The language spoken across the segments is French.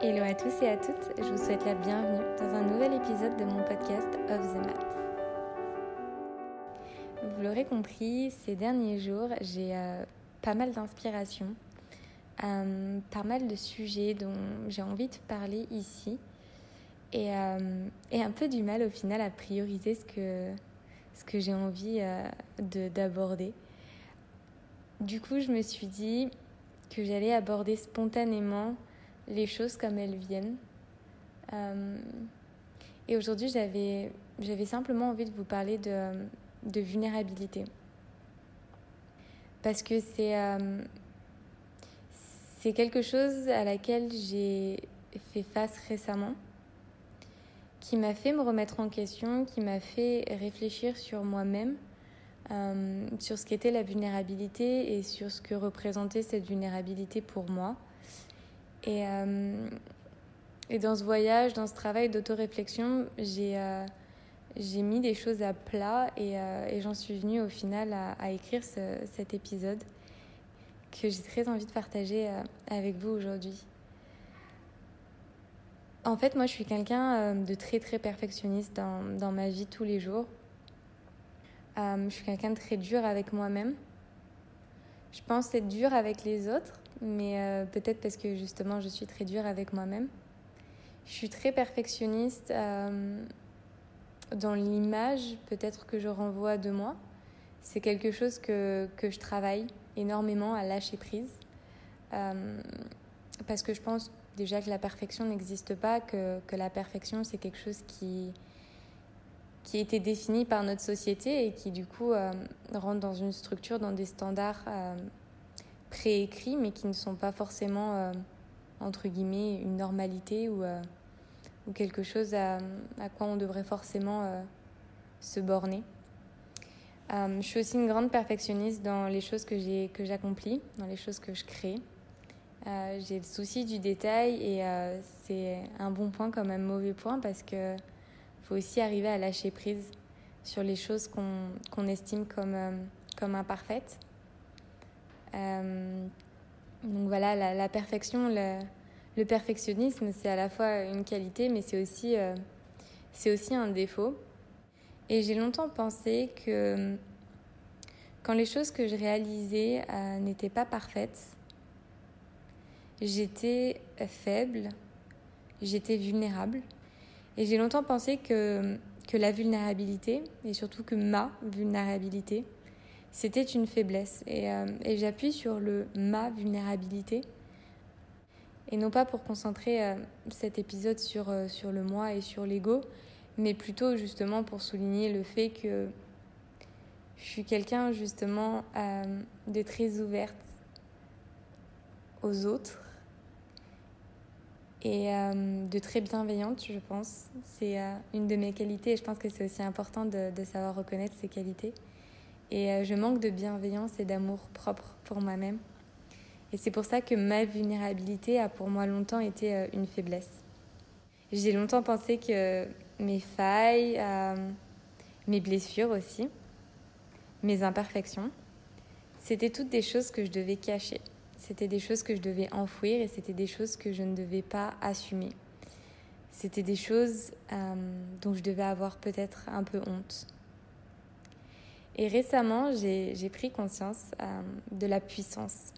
Hello à tous et à toutes, je vous souhaite la bienvenue dans un nouvel épisode de mon podcast Of the Mat. Vous l'aurez compris, ces derniers jours, j'ai euh, pas mal d'inspiration, euh, pas mal de sujets dont j'ai envie de parler ici et, euh, et, un peu du mal au final à prioriser ce que, ce que j'ai envie d'aborder. Du coup, je me suis dit que j'allais aborder spontanément les choses comme elles viennent. Euh, et aujourd'hui, j'avais, j'avais simplement envie de vous parler de, de vulnérabilité. Parce que c'est, euh, c'est quelque chose à laquelle j'ai fait face récemment, qui m'a fait me remettre en question, qui m'a fait réfléchir sur moi-même, euh, sur ce qu'était la vulnérabilité et sur ce que représentait cette vulnérabilité pour moi. Et, euh, et dans ce voyage, dans ce travail d'autoréflexion, j'ai euh, j'ai mis des choses à plat et, euh, et j'en suis venue au final à, écrire ce, cet épisode que j'ai très envie de partager avec vous aujourd'hui. En fait, moi, je suis quelqu'un de très, très perfectionniste dans, dans ma vie tous les jours. je suis quelqu'un de très dur avec moi-même. Je pense être dur avec les autres, mais euh, peut-être parce que justement je suis très dure avec moi-même. Je suis très perfectionniste euh, dans l'image peut-être que je renvoie de moi. C'est quelque chose que, que, je travaille énormément à lâcher prise. Euh, parce que je pense déjà que la perfection n'existe pas, que, que, la perfection c'est quelque chose qui, qui a été défini par notre société et qui du coup rentre dans une structure, dans des standards préécrits, mais qui ne sont pas forcément, euh, entre guillemets, une normalité ou, euh, ou quelque chose à, à, quoi on devrait forcément euh, se borner. je suis aussi une grande perfectionniste dans les choses que j'accomplis, dans les choses que je crée. j'ai le souci du détail et c'est un bon point comme un mauvais point parce que faut aussi arriver à lâcher prise sur les choses qu'on qu'on estime comme, comme imparfaites. Euh, donc voilà, la, perfection, le, perfectionnisme, c'est à la fois une qualité, mais c'est aussi, euh, aussi un défaut. Et j'ai longtemps pensé que quand les choses que je réalisais euh, n'étaient pas parfaites, j'étais faible, j'étais vulnérable. Et j'ai longtemps pensé que, que la vulnérabilité, et surtout que ma vulnérabilité, c'était une faiblesse. Et, euh, et j'appuie sur le ma vulnérabilité. Et non pas pour concentrer euh, cet épisode sur, euh, sur le moi et sur l'ego, mais plutôt justement pour souligner le fait que je suis quelqu'un justement de très ouverte aux autres et de très bienveillante, je pense. C'est une de mes qualités et je pense que c'est aussi important de, de savoir reconnaître ces qualités. Et euh, je manque de bienveillance et d'amour propre pour moi-même. Et c'est pour ça que ma vulnérabilité a pour moi longtemps été euh, une faiblesse. J'ai longtemps pensé que mes failles, euh, mes blessures aussi, mes imperfections, c'était toutes des choses que je devais cacher. C'était des choses que je devais enfouir et c'était des choses que je ne devais pas assumer. C'était des choses dont je devais avoir peut-être un peu honte. Et récemment, j'ai pris conscience euh, de la puissance,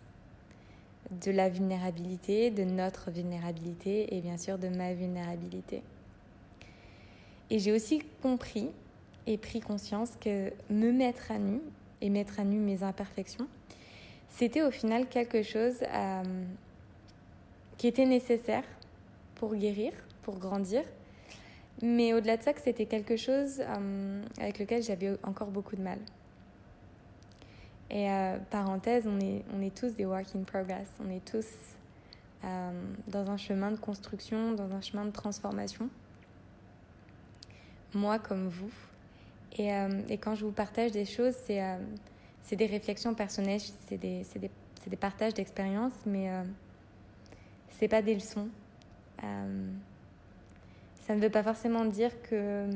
de la vulnérabilité, de notre vulnérabilité et bien sûr de ma vulnérabilité. Et j'ai aussi compris et pris conscience que me mettre à nu et mettre à nu mes imperfections, c'était au final quelque chose euh, qui était nécessaire pour guérir, pour grandir, mais au-delà de ça, que c'était quelque chose euh, avec lequel j'avais encore beaucoup de mal. Et euh, parenthèse, on est, on est tous des work in progress. On est tous euh, dans un chemin de construction, dans un chemin de transformation. Moi comme vous. Et, et quand je vous partage des choses, c'est des réflexions personnelles, c'est des, des, des, partages d'expériences, mais c'est pas des leçons. Ça ne veut pas forcément dire que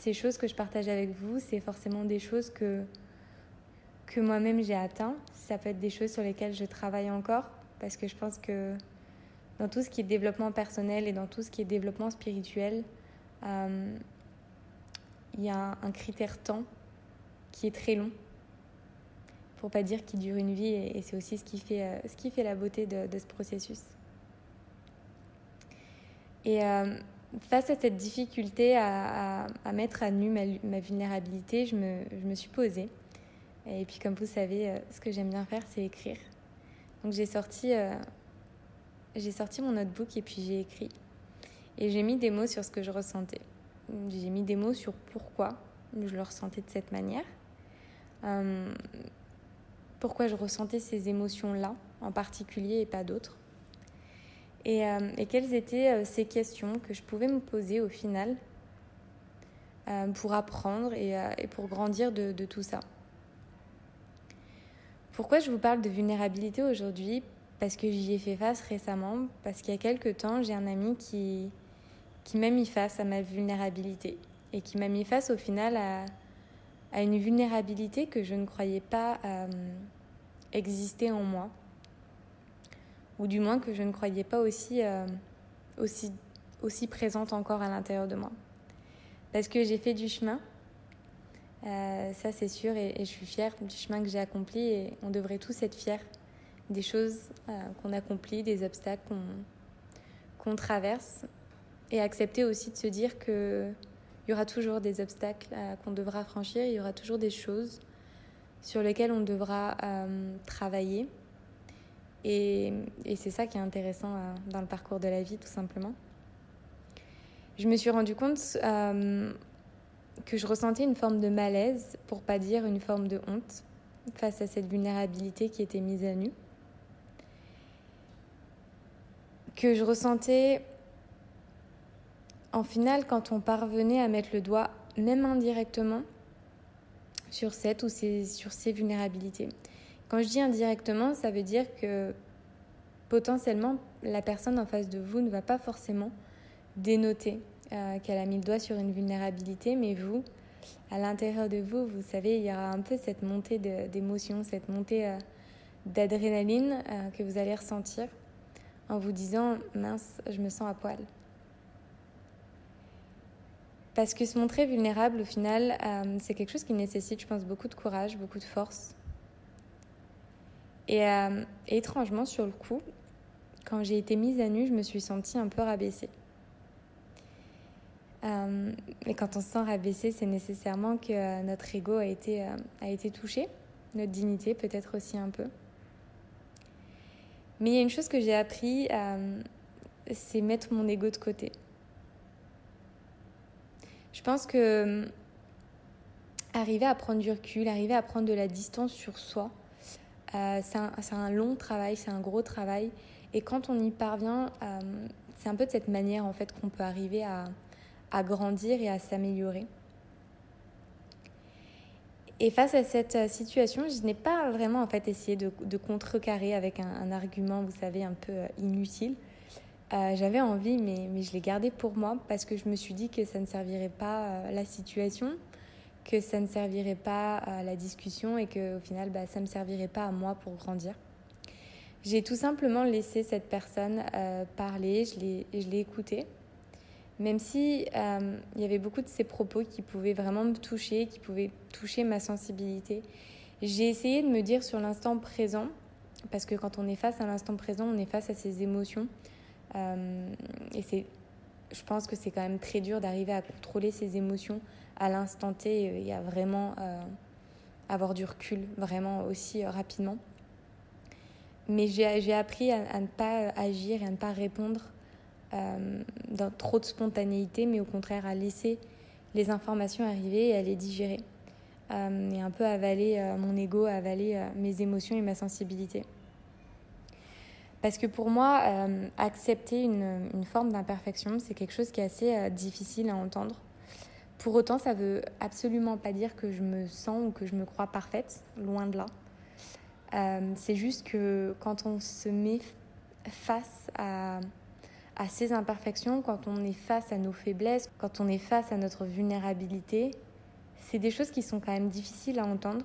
ces choses que je partage avec vous, c'est forcément des choses que que moi-même j'ai atteint. Ça peut être des choses sur lesquelles je travaille encore parce que je pense que dans tout ce qui est développement personnel et dans tout ce qui est développement spirituel, il y a un critère temps qui est très long pour pas dire qu'il dure une vie, et, c'est aussi ce qui fait, euh, ce qui fait la beauté de, ce processus. Et euh, face à cette difficulté à, mettre à nu ma, vulnérabilité, je me, je me, suis posée. Et puis, comme vous savez, euh, ce que j'aime bien faire, c'est écrire. Donc, j'ai sorti, j'ai sorti mon notebook et puis j'ai écrit. Et j'ai mis des mots sur ce que je ressentais. J'ai mis des mots sur pourquoi je le ressentais de cette manière pourquoi je ressentais ces émotions-là en particulier et pas d'autres. Et, euh, quelles étaient euh, ces questions que je pouvais me poser au final euh, pour apprendre et, pour grandir de, tout ça? Pourquoi je vous parle de vulnérabilité aujourd'hui? Parce que j'y ai fait face récemment, parce qu'il y a quelques temps, j'ai un ami qui, qui m'a mis face à ma vulnérabilité et qui m'a mis face au final à, une vulnérabilité que je ne croyais pas exister en moi, ou du moins que je ne croyais pas aussi, euh, aussi, aussi présente encore à l'intérieur de moi. Parce que j'ai fait du chemin, euh, ça c'est sûr, et, je suis fière du chemin que j'ai accompli, et on devrait tous être fiers des choses qu'on accomplit, des obstacles qu'on traverse, et accepter aussi de se dire que il y aura toujours des obstacles euh, qu'on devra franchir, il y aura toujours des choses sur lesquelles on devra euh, travailler. Et, c'est ça qui est intéressant euh, dans le parcours de la vie, tout simplement. Je me suis rendu compte que je ressentais une forme de malaise, pour pas dire une forme de honte, face à cette vulnérabilité qui était mise à nu. Que je ressentais en final, quand on parvenait à mettre le doigt, même indirectement, sur cette ou sur ces vulnérabilités. Quand je dis indirectement, ça veut dire que potentiellement, la personne en face de vous ne va pas forcément dénoter euh, qu'elle a mis le doigt sur une vulnérabilité, mais vous, à l'intérieur de vous, vous savez, il y aura un peu cette montée d'émotion, cette montée euh, d'adrénaline euh, que vous allez ressentir en vous disant, mince, je me sens à poil. Parce que se montrer vulnérable, au final, c'est quelque chose qui nécessite, je pense, beaucoup de courage, beaucoup de force. Et, euh, étrangement, sur le coup, quand j'ai été mise à nu, je me suis sentie un peu rabaissée. Euh, et quand on se sent rabaissé, c'est nécessairement que notre ego a été, a été touché, notre dignité peut-être aussi un peu. Mais il y a une chose que j'ai appris, c'est mettre mon ego de côté. Je pense que hum, arriver à prendre du recul, arriver à prendre de la distance sur soi, euh, c'est un, long travail, c'est un gros travail. Et quand on y parvient, hum, c'est un peu de cette manière en fait qu'on peut arriver à, grandir et à s'améliorer. Et face à cette euh, situation, je n'ai pas vraiment en fait essayé de, contrecarrer avec un, argument, vous savez, un peu euh, inutile. Euh, j'avais envie, mais, mais je l'ai gardé pour moi parce que je me suis dit que ça ne servirait pas la situation, que ça ne servirait pas à la discussion et qu'au final, bah, ça ne me servirait pas à moi pour grandir. J'ai tout simplement laissé cette personne euh, parler, je l'ai écoutée, même si euh, il y avait beaucoup de ses propos qui pouvaient vraiment me toucher, qui pouvaient toucher ma sensibilité. J'ai essayé de me dire sur l'instant présent, parce que quand on est face à l'instant présent, on est face à ses émotions. Euh, et je pense que c'est quand même très dur d'arriver à contrôler ses émotions à l'instant T et à vraiment euh, avoir du recul, vraiment aussi euh, rapidement. Mais j'ai appris à, ne pas agir et à ne pas répondre dans trop de spontanéité, mais au contraire à laisser les informations arriver et à les digérer. et un peu avaler mon ego, avaler mes émotions et ma sensibilité. Parce que pour moi, euh, accepter une, une forme d'imperfection, c'est quelque chose qui est assez euh, difficile à entendre. Pour autant, ça veut absolument pas dire que je me sens ou que je me crois parfaite, loin de là. Euh, c'est juste que quand on se met face à, à ces imperfections, quand on est face à nos faiblesses, quand on est face à notre vulnérabilité, c'est des choses qui sont quand même difficiles à entendre.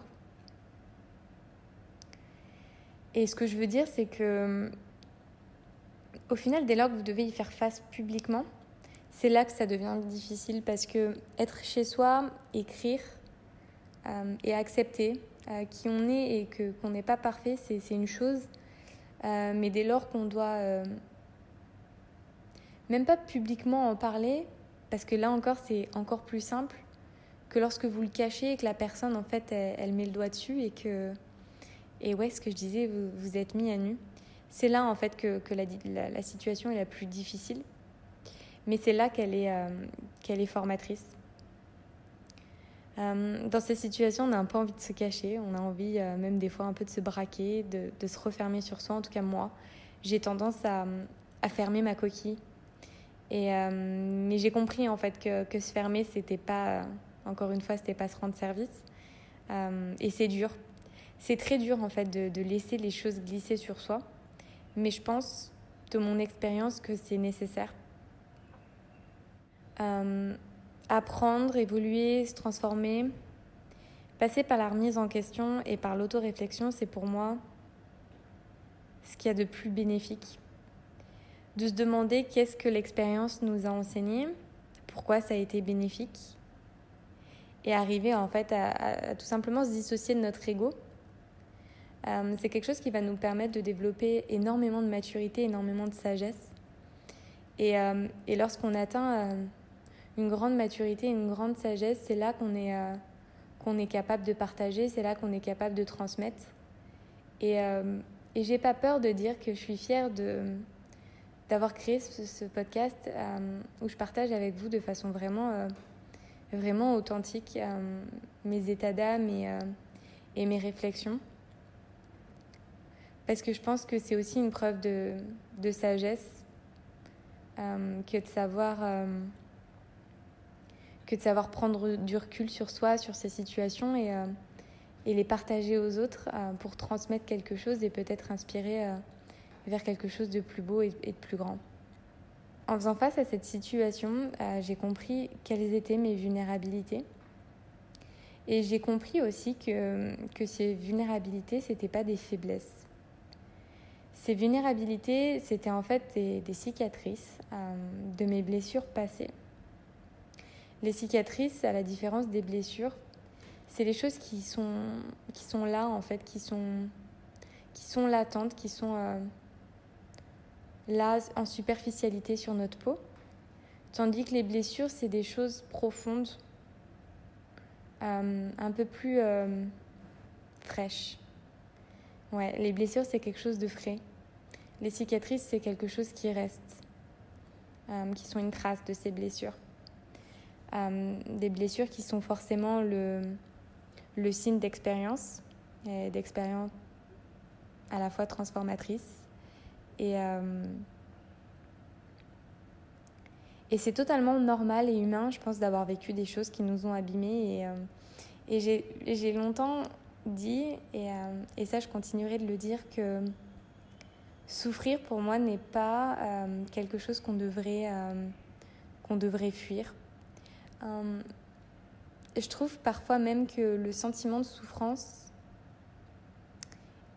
Et ce que je veux dire, c'est que au final, dès lors que vous devez y faire face publiquement, c'est là que ça devient difficile parce que être chez soi, écrire euh, et accepter euh, qui on est et que qu'on n'est pas parfait, c'est une chose. Euh, mais dès lors qu'on doit même pas publiquement en parler, parce que là encore c'est encore plus simple que lorsque vous le cachez et que la personne en fait elle, met le doigt dessus et que et ouais ce que je disais vous, vous êtes mis à nu. C'est là en fait que, que la, la, situation est la plus difficile mais c'est là qu'elle est, euh, qu'elle est formatrice. Euh, dans ces situations, on a un peu envie de se cacher, on a envie euh, même des fois un peu de se braquer, de, de, se refermer sur soi. En tout cas, moi, j'ai tendance à, à, fermer ma coquille. Et, mais j'ai compris en fait que, que se fermer, c'était pas, encore une fois, c'était pas se rendre service. et c'est dur. C'est très dur en fait de, de laisser les choses glisser sur soi. Mais je pense, de mon expérience, que c'est nécessaire euh, apprendre, évoluer, se transformer, passer par la remise en question et par l'autoréflexion, c'est pour moi ce qu'il y a de plus bénéfique. De se demander qu'est-ce que l'expérience nous a enseigné, pourquoi ça a été bénéfique, et arriver en fait à, tout simplement se dissocier de notre ego. Euh, c'est quelque chose qui va nous permettre de développer énormément de maturité, énormément de sagesse. Et, euh, et lorsqu'on atteint une grande maturité, une grande sagesse, c'est là qu'on est, euh, qu'on est capable de partager, c'est là qu'on est capable de transmettre. Et, euh, et j'ai pas peur de dire que je suis fière d'avoir créé ce, podcast euh, où je partage avec vous de façon vraiment, vraiment authentique mes états d'âme et, et mes réflexions. Parce que je pense que c'est aussi une preuve de, de sagesse que de savoir que de savoir prendre du recul sur soi, sur ces situations et, euh, les partager aux autres euh, pour transmettre quelque chose et peut-être inspirer euh, vers quelque chose de plus beau et, de plus grand. En faisant face à cette situation, j'ai compris quelles étaient mes vulnérabilités. Et j'ai compris aussi que, que ces vulnérabilités, ce n'étaient pas des faiblesses. Ces vulnérabilités, c'était en fait des cicatrices de mes blessures passées. Les cicatrices, à la différence des blessures, c'est les choses qui sont, qui sont là, en fait, qui sont, qui sont latentes, qui sont euh, là en superficialité sur notre peau. Tandis que les blessures, c'est des choses profondes, euh, un peu plus euh, fraîches. Ouais, les blessures, c'est quelque chose de frais. Les cicatrices, c'est quelque chose qui reste, qui sont une trace de ces blessures. Euh, des blessures qui sont forcément le, le signe d'expérience, d'expérience à la fois transformatrice. Et, euh, et c'est totalement normal et humain, je pense, d'avoir vécu des choses qui nous ont abîmés. Et, euh, et j'ai longtemps dit, et, et, ça je continuerai de le dire, que souffrir pour moi n'est pas quelque chose qu'on devrait, qu'on devrait fuir. Euh, je trouve parfois même que le sentiment de souffrance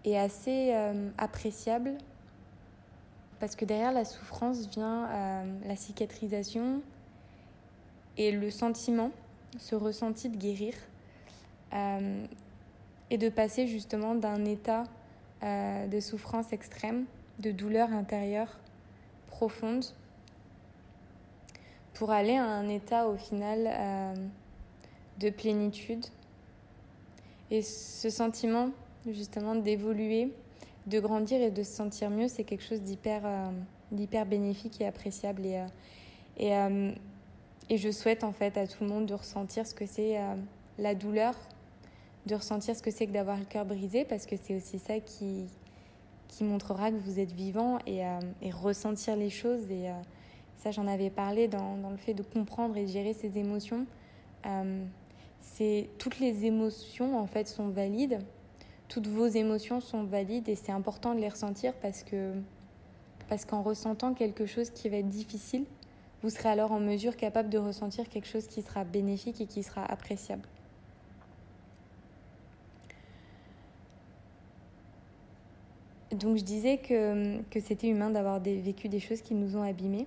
est assez euh, appréciable. Parce que derrière la souffrance vient euh, la cicatrisation et le sentiment, ce ressenti de guérir et de passer justement d'un état de souffrance extrême, de douleur intérieure profonde, pour aller à un état au final euh, de plénitude. Et ce sentiment justement d'évoluer, de grandir et de se sentir mieux, c'est quelque chose d'hyper euh, bénéfique et appréciable. Et, euh, et, et, je souhaite en fait à tout le monde de ressentir ce que c'est la douleur, de ressentir ce que c'est que d'avoir le cœur brisé, parce que c'est aussi ça qui, qui montrera que vous êtes vivant et, et ressentir les choses. Et, ça, j'en avais parlé dans, dans, le fait de comprendre et de gérer ses émotions. Euh, c'est toutes les émotions en fait sont valides. Toutes vos émotions sont valides et c'est important de les ressentir parce que parce qu'en ressentant quelque chose qui va être difficile, vous serez alors en mesure capable de ressentir quelque chose qui sera bénéfique et qui sera appréciable. donc je disais que, que c'était humain d'avoir vécu des choses qui nous ont abîmés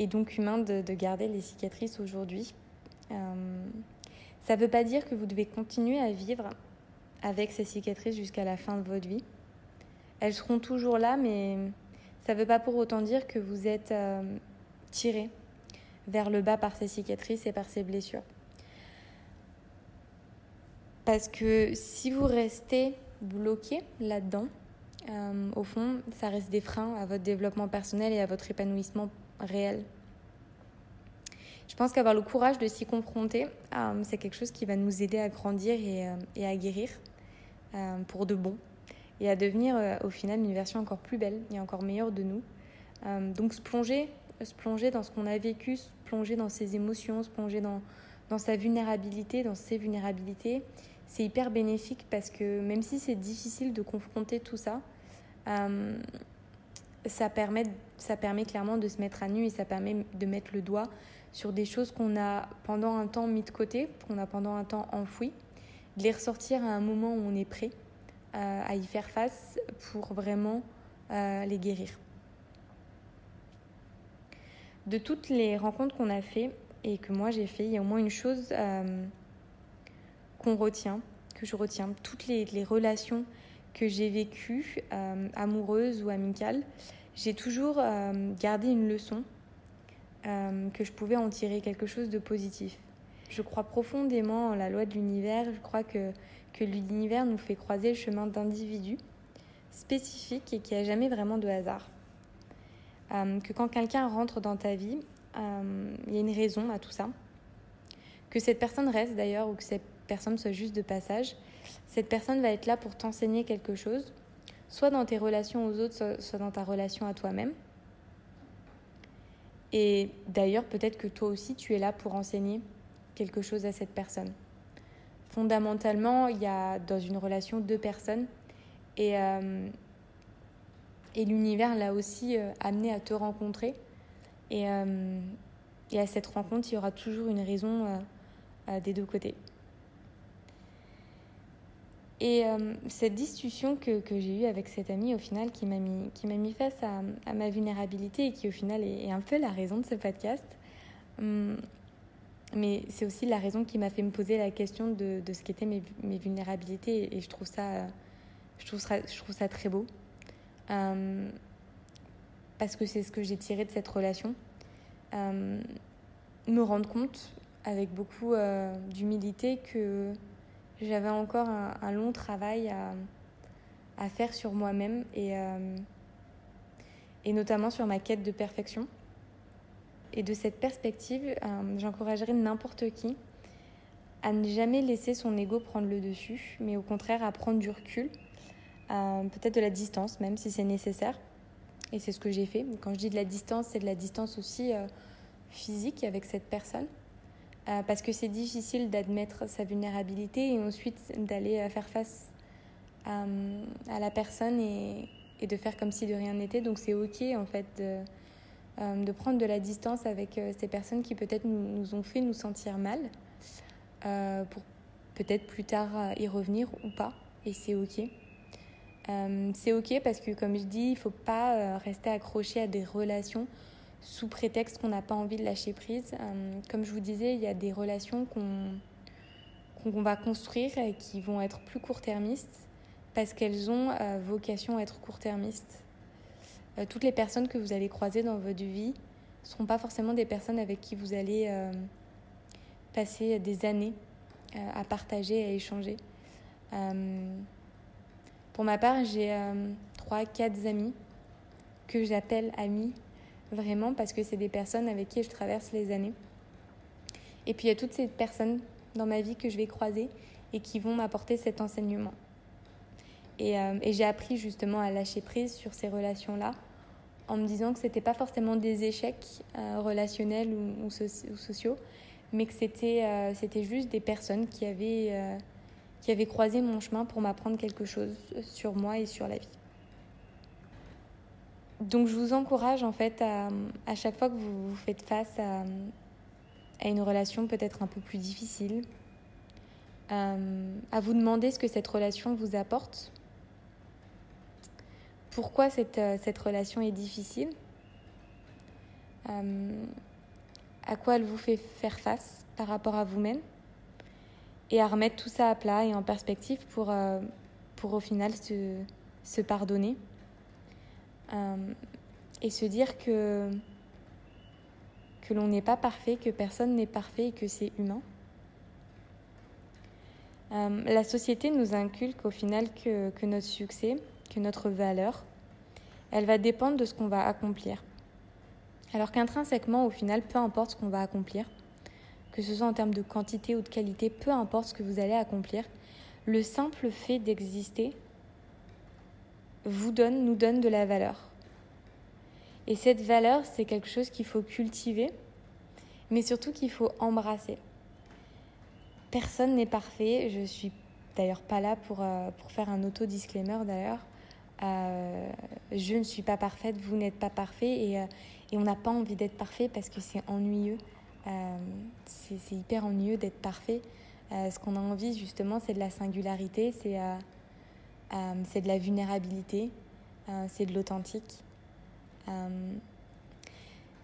et donc humain de, de garder les cicatrices aujourd'hui. Euh, ça ne veut pas dire que vous devez continuer à vivre avec ces cicatrices jusqu'à la fin de votre vie. Elles seront toujours là, mais ça ne veut pas pour autant dire que vous êtes euh, tiré vers le bas par ces cicatrices et par ces blessures. Parce que si vous restez bloqué là-dedans, euh, au fond, ça reste des freins à votre développement personnel et à votre épanouissement Je pense qu'avoir le courage de s'y confronter, euh, c'est quelque chose qui va nous aider à grandir et, euh, à guérir pour de bon et à devenir au final une version encore plus belle et encore meilleure de nous. donc se plonger, se plonger dans ce qu'on a vécu, se plonger dans ses émotions, se plonger dans, sa vulnérabilité, dans ses vulnérabilités, c'est hyper bénéfique parce que même si c'est difficile de confronter tout ça, euh, ça, permet, ça permet clairement de se mettre à nu et ça permet de mettre le doigt sur des choses qu'on a pendant un temps mis de côté, qu'on a pendant un temps enfoui, de les ressortir à un moment où on est prêt euh, à y faire face pour vraiment euh, les guérir. De toutes les rencontres qu'on a fait et que moi j'ai fait, il y a au moins une chose qu'on retient, que je retiens, toutes les, relations que j'ai vécues, euh, amoureuses ou amicales, j'ai toujours euh, gardé une leçon, euh, que je pouvais en tirer quelque chose de positif. Je crois profondément en la loi de l'univers, je crois que, que l'univers nous fait croiser le chemin d'individus spécifiques et qu'il n'y a jamais vraiment de hasard. que quand quelqu'un rentre dans ta vie, il y a une raison à tout ça. Que cette personne reste d'ailleurs ou que cette personne soit juste de passage, cette personne va être là pour t'enseigner quelque chose, soit dans tes relations aux autres, soit dans ta relation à toi-même. Et d'ailleurs, peut-être que toi aussi, tu es là pour enseigner quelque chose à cette personne. Fondamentalement, il y a dans une relation deux personnes et, euh, l'univers l'a aussi euh, amené à te rencontrer. Euh, et, à cette rencontre, il y aura toujours une raison des deux côtés. Et euh, cette discussion que, que j'ai eue avec cette amie, au final, qui m'a mis, mis face à, à, ma vulnérabilité et qui, au final, est, un peu la raison de ce podcast. Hum, mais c'est aussi la raison qui m'a fait me poser la question de, de ce qu'étaient mes, mes, vulnérabilités. Et je trouve ça, je trouve ça, je trouve ça très beau. Hum, parce que c'est ce que j'ai tiré de cette relation. Hum, me rendre compte, avec beaucoup euh, d'humilité, que j'avais encore un, long travail à, faire sur moi-même et, euh, et notamment sur ma quête de perfection. Et de cette perspective, euh, j'encouragerais n'importe qui à ne jamais laisser son ego prendre le dessus, mais au contraire à prendre du recul, euh, peut-être de la distance même si c'est nécessaire. Et c'est ce que j'ai fait. Quand je dis de la distance, c'est de la distance aussi physique avec cette personne. Euh, parce que c'est difficile d'admettre sa vulnérabilité et ensuite d'aller euh, faire face à, à, la personne et, de faire comme si de rien n'était. Donc c'est ok en fait de, euh, prendre de la distance avec ces personnes qui peut-être nous, nous, ont fait nous sentir mal euh, pour peut-être plus tard y revenir ou pas. Et c'est ok. Euh, c'est ok parce que comme je dis, il ne faut pas rester accroché à des relations sous prétexte qu'on n'a pas envie de lâcher prise. Euh, comme je vous disais, il y a des relations qu'on va construire et qui vont être plus court-termistes parce qu'elles ont euh, vocation à être court-termistes. Euh, toutes les personnes que vous allez croiser dans votre vie ne seront pas forcément des personnes avec qui vous allez passer des années à partager, à échanger. pour ma part, j'ai trois, quatre amis que j'appelle amis vraiment parce que c'est des personnes avec qui je traverse les années. Et puis il y a toutes ces personnes dans ma vie que je vais croiser et qui vont m'apporter cet enseignement. Et, euh, j'ai appris justement à lâcher prise sur ces relations-là en me disant que ce n'était pas forcément des échecs euh, relationnels ou, sociaux, mais que c'était euh, c'était juste des personnes qui avaient, qui avaient croisé mon chemin pour m'apprendre quelque chose sur moi et sur la vie. Donc je vous encourage en fait à, à chaque fois que vous, faites face à, à une relation peut-être un peu plus difficile, euh, à vous demander ce que cette relation vous apporte, pourquoi cette, euh, cette relation est difficile, euh, à quoi elle vous fait faire face par rapport à vous-même, et à remettre tout ça à plat et en perspective pour, pour au final se, se pardonner et se dire que, que l'on n'est pas parfait, que personne n'est parfait et que c'est humain. Euh, la société nous inculque au final que, que, notre succès, que notre valeur, elle va dépendre de ce qu'on va accomplir. Alors qu'intrinsèquement, au final, peu importe ce qu'on va accomplir, que ce soit en termes de quantité ou de qualité, peu importe ce que vous allez accomplir, le simple fait d'exister vous donne, nous donne de la valeur. Et cette valeur, c'est quelque chose qu'il faut cultiver, mais surtout qu'il faut embrasser. Personne n'est parfait. Je suis d'ailleurs pas là pour, euh, pour faire un auto-disclaimer d'ailleurs. Euh, je ne suis pas parfaite, vous n'êtes pas parfait et, euh, et on n'a pas envie d'être parfait parce que c'est ennuyeux. c'est hyper ennuyeux d'être parfait. ce qu'on a envie justement, c'est de la singularité, c'est c'est de la vulnérabilité, c'est de l'authentique.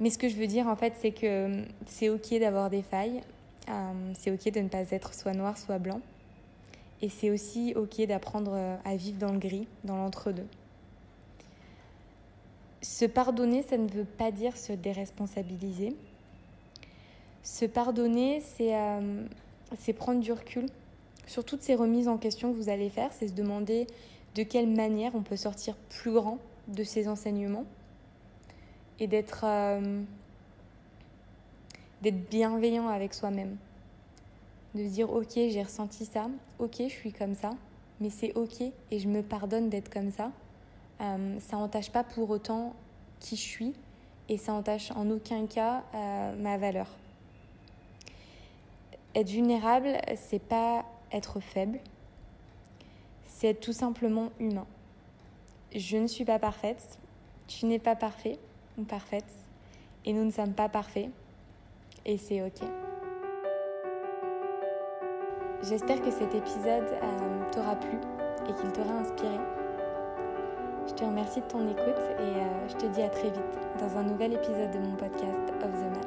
mais ce que je veux dire en fait, c'est que c'est ok d'avoir des failles, euh, c'est ok de ne pas être soit noir, soit blanc. Et c'est aussi ok d'apprendre euh, à vivre dans le gris, dans l'entre-deux. Se pardonner, ça ne veut pas dire se déresponsabiliser. Se pardonner, c'est euh, prendre du recul sur toutes ces remises en question que vous allez faire. C'est se demander de quelle manière on peut sortir plus grand de ces enseignements et d'être d'être bienveillant avec soi-même. De se dire, ok, j'ai ressenti ça, ok, je suis comme ça, mais c'est ok et je me pardonne d'être comme ça. Euh, ça n'entache pas pour autant qui je suis et ça n'entache en aucun cas euh, ma valeur. Être vulnérable, c'est pas être faible, c'est être tout simplement humain. Je ne suis pas parfaite, tu n'es pas parfait ou parfaite, et nous ne sommes pas parfaits et c'est ok. J'espère que cet épisode euh, t'aura plu et qu'il t'aura inspiré. Je te remercie de ton écoute et euh, je te dis à très vite dans un nouvel épisode de mon podcast Of the Mat.